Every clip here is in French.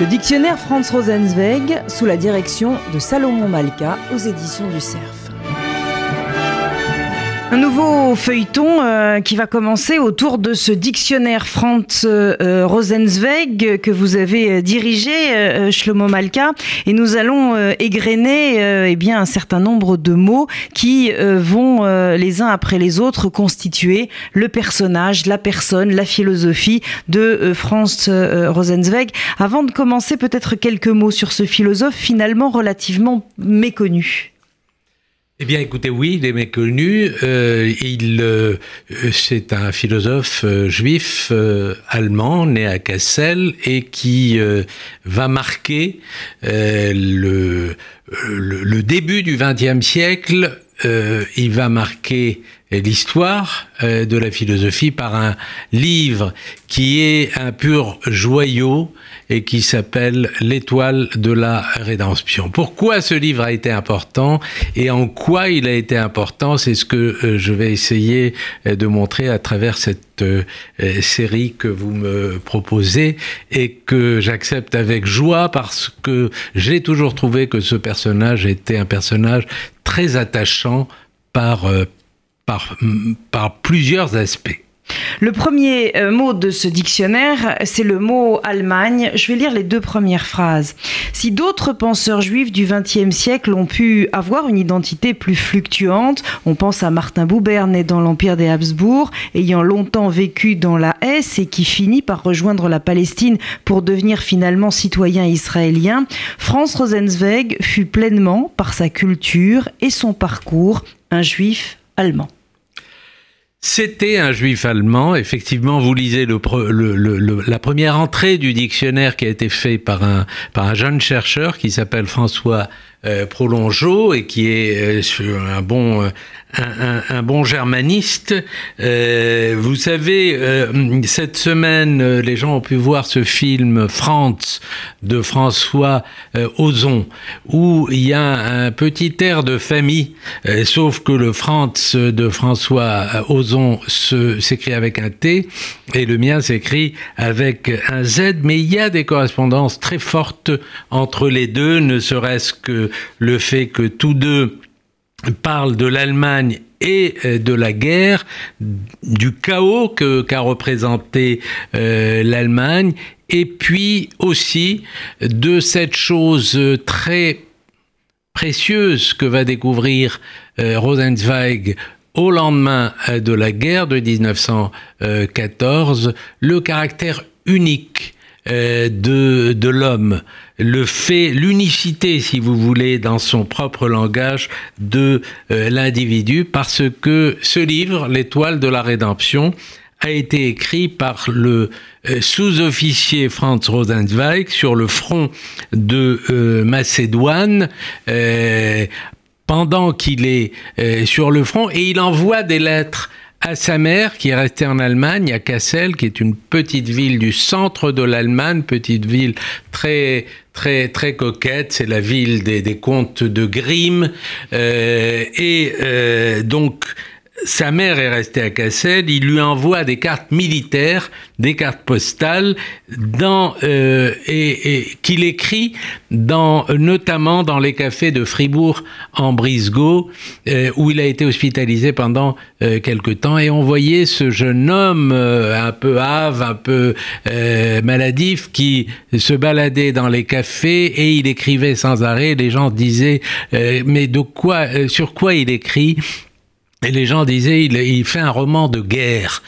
Le dictionnaire Franz Rosenzweig sous la direction de Salomon Malka aux éditions du Cerf. Un nouveau feuilleton euh, qui va commencer autour de ce dictionnaire Franz euh, Rosenzweig que vous avez euh, dirigé, euh, Shlomo Malka, et nous allons égrener eh bien un certain nombre de mots qui vont les uns après les autres constituer le personnage, la personne, la philosophie de Franz Rosenzweig. Avant de commencer, peut-être quelques mots sur ce philosophe finalement relativement méconnu. Eh bien, écoutez, oui, il est méconnu. Euh, il, euh, c'est un philosophe euh, juif euh, allemand né à Kassel et qui euh, va marquer euh, le, le, le, début du XXe siècle. il va marquer l'histoire de la philosophie par un livre qui est un pur joyau et qui s'appelle L'étoile de la rédemption. Pourquoi ce livre a été important et en quoi il a été important, c'est ce que euh, je vais essayer euh, de montrer à travers cette euh, série que vous me proposez et que j'accepte avec joie parce que j'ai toujours trouvé que ce personnage était un personnage très attachant par, par, plusieurs aspects. Le premier euh, mot de ce dictionnaire, c'est le mot Allemagne. Je vais lire les deux premières phrases. Si d'autres penseurs juifs du XXe siècle ont pu avoir une identité plus fluctuante, on pense à Martin Buber, né dans l'Empire des Habsbourg, ayant longtemps vécu dans la Hesse et qui finit par rejoindre la Palestine pour devenir finalement citoyen israélien, Franz Rosenzweig fut pleinement, par sa culture et son parcours, un juif allemand. C'était un juif allemand. Effectivement, vous lisez la première entrée du dictionnaire qui a été fait par un jeune chercheur qui s'appelle François euh, Prolongeau et qui est euh, un bon euh, un, un, un, bon germaniste. Euh, vous savez, euh, cette semaine, les gens ont pu voir ce film France de François Ozon, où il y a un petit air de famille, sauf que le France de François Ozon s'écrit avec un T et le mien s'écrit avec un Z, mais il y a des correspondances très fortes entre les deux, ne serait-ce que le fait que tous deux parle de l'Allemagne et euh, de la guerre, du chaos qu'a représenté euh, l'Allemagne, et puis aussi de cette chose très précieuse que va découvrir euh, Rosenzweig au lendemain euh, de la guerre de 1914, le caractère unique euh, de, de l'homme, le fait, l'unicité, si vous voulez, dans son propre langage de euh, l'individu, parce que ce livre, L'étoile de la rédemption, a été écrit par le euh, sous-officier Franz Rosenzweig sur le front de euh, Macédoine. Euh, pendant qu'il est euh, sur le front et il envoie des lettres à sa mère qui est restée en Allemagne, à Kassel, qui est une petite ville du centre de l'Allemagne, petite ville très très très coquette, c'est la ville des, des comtes de Grimm, euh, et euh, donc sa mère est restée à Cassel, il lui envoie des cartes militaires, des cartes postales, dans, euh, et, et qu'il écrit dans, notamment dans les cafés de Fribourg en Brisgau, euh, où il a été hospitalisé pendant euh, quelque temps. Et on voyait ce jeune homme euh, un peu hâve, un peu euh, maladif, qui se baladait dans les cafés et il écrivait sans arrêt. Les gens disaient, mais de quoi, sur quoi il écrit? Et les gens disaient, il, fait un roman de guerre.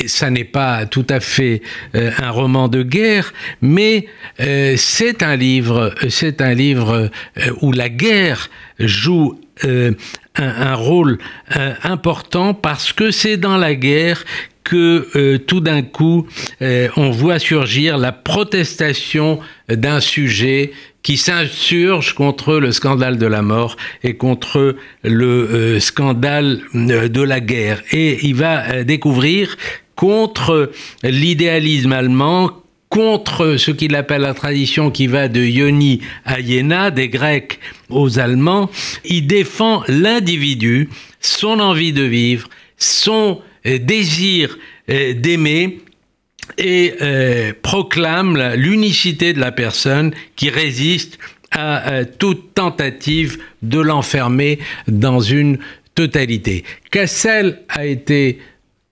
Et ça n'est pas tout à fait euh, un roman de guerre, mais euh, c'est un livre, c'est un livre euh, où la guerre joue un, rôle important parce que c'est dans la guerre que tout d'un coup on voit surgir la protestation d'un sujet qui s'insurge contre le scandale de la mort et contre le euh, scandale euh, de la guerre. Et il va euh, découvrir contre l'idéalisme allemand, contre ce qu'il appelle la tradition qui va de Ioni à Iéna, des Grecs aux Allemands, il défend l'individu, son envie de vivre, son désir d'aimer, et proclame l'unicité de la personne qui résiste à toute tentative de l'enfermer dans une totalité. Cassel a été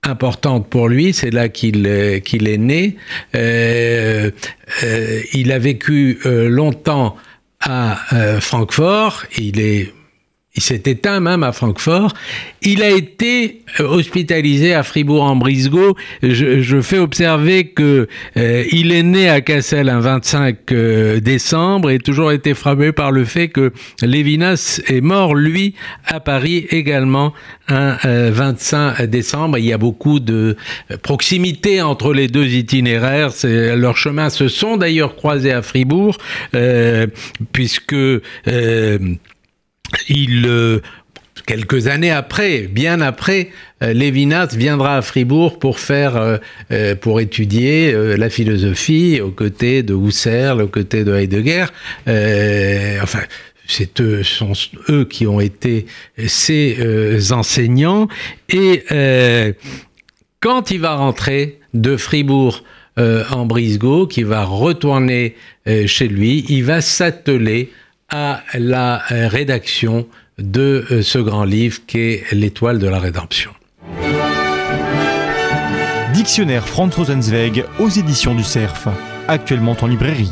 importante pour lui, c'est là qu'il qu'il est né. Euh, euh, il a vécu euh, longtemps à Francfort, il est il s'est éteint même à Francfort. Il a été euh, hospitalisé à Fribourg-en-Brisgau. Je, fais observer que euh, il est né à Cassel un 25 euh, décembre et toujours été frappé par le fait que Lévinas est mort lui à Paris également un 25 décembre. Il y a beaucoup de proximité entre les deux itinéraires. Leurs chemins se sont d'ailleurs croisés à Fribourg puisque il euh, quelques années après, bien après, euh, Lévinas viendra à Fribourg pour faire, euh, pour étudier la philosophie aux côtés de Husserl, aux côtés de Heidegger. enfin, c'est eux, sont eux qui ont été ses enseignants. Et quand il va rentrer de Fribourg en Brisgau, qui va retourner chez lui, il va s'atteler à la euh, rédaction de euh, ce grand livre qu'est L'étoile de la rédemption. Dictionnaire Franz Rosenzweig aux éditions du CERF, actuellement en librairie.